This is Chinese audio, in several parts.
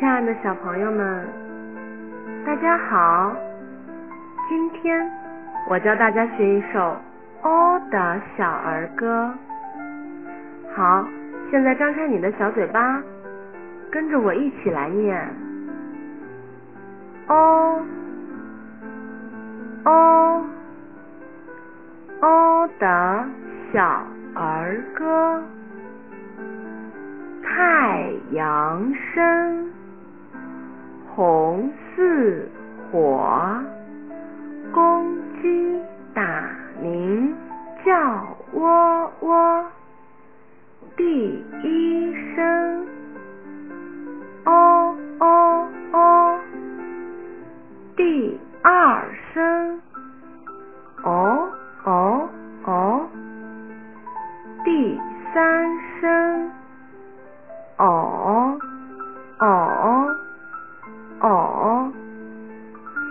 亲爱的小朋友们，大家好！今天我教大家学一首《哦的小儿歌》。好，现在张开你的小嘴巴，跟着我一起来念：哦哦哦的小儿歌。太阳升，红似火，公鸡打鸣叫喔喔。第一声，哦哦哦。第二声，哦哦哦。第三声。哦哦哦，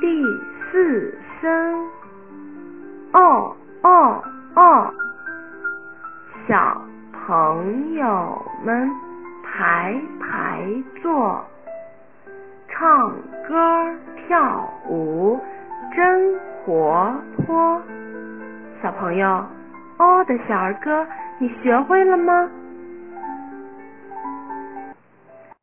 第四声，哦哦哦，小朋友们排排坐，唱歌跳舞真活泼。小朋友，哦的小儿歌，你学会了吗？